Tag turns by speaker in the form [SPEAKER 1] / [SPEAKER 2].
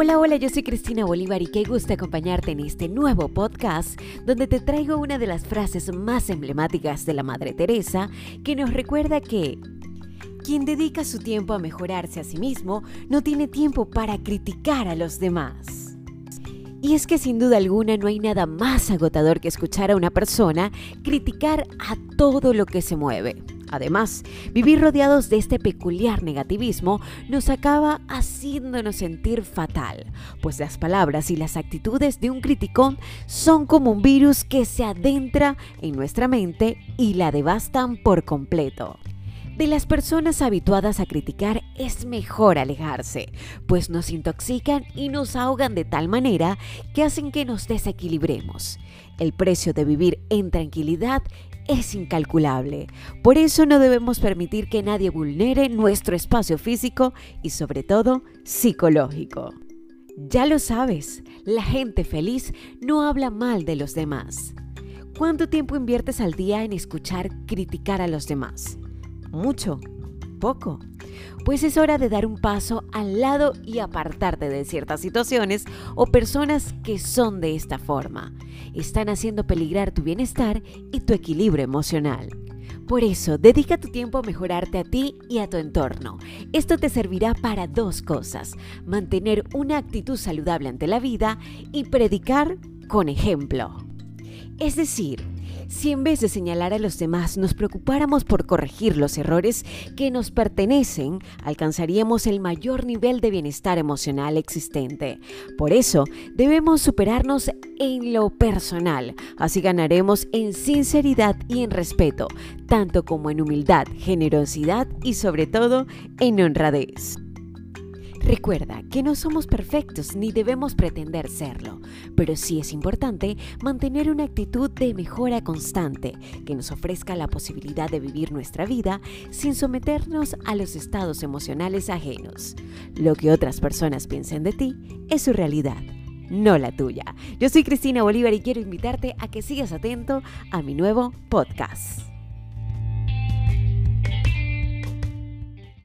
[SPEAKER 1] Hola, hola, yo soy Cristina Bolívar y qué gusto acompañarte en este nuevo podcast donde te traigo una de las frases más emblemáticas de la Madre Teresa que nos recuerda que quien dedica su tiempo a mejorarse a sí mismo no tiene tiempo para criticar a los demás. Y es que sin duda alguna no hay nada más agotador que escuchar a una persona criticar a todo lo que se mueve. Además, vivir rodeados de este peculiar negativismo nos acaba haciéndonos sentir fatal, pues las palabras y las actitudes de un criticón son como un virus que se adentra en nuestra mente y la devastan por completo. De las personas habituadas a criticar es mejor alejarse, pues nos intoxican y nos ahogan de tal manera que hacen que nos desequilibremos. El precio de vivir en tranquilidad es incalculable. Por eso no debemos permitir que nadie vulnere nuestro espacio físico y sobre todo psicológico. Ya lo sabes, la gente feliz no habla mal de los demás. ¿Cuánto tiempo inviertes al día en escuchar criticar a los demás? mucho, poco. Pues es hora de dar un paso al lado y apartarte de ciertas situaciones o personas que son de esta forma. Están haciendo peligrar tu bienestar y tu equilibrio emocional. Por eso, dedica tu tiempo a mejorarte a ti y a tu entorno. Esto te servirá para dos cosas, mantener una actitud saludable ante la vida y predicar con ejemplo. Es decir, si en vez de señalar a los demás nos preocupáramos por corregir los errores que nos pertenecen, alcanzaríamos el mayor nivel de bienestar emocional existente. Por eso, debemos superarnos en lo personal, así ganaremos en sinceridad y en respeto, tanto como en humildad, generosidad y sobre todo en honradez. Recuerda que no somos perfectos ni debemos pretender serlo, pero sí es importante mantener una actitud de mejora constante que nos ofrezca la posibilidad de vivir nuestra vida sin someternos a los estados emocionales ajenos. Lo que otras personas piensen de ti es su realidad no la tuya. Yo soy Cristina Bolívar y quiero invitarte a que sigas atento a mi nuevo podcast.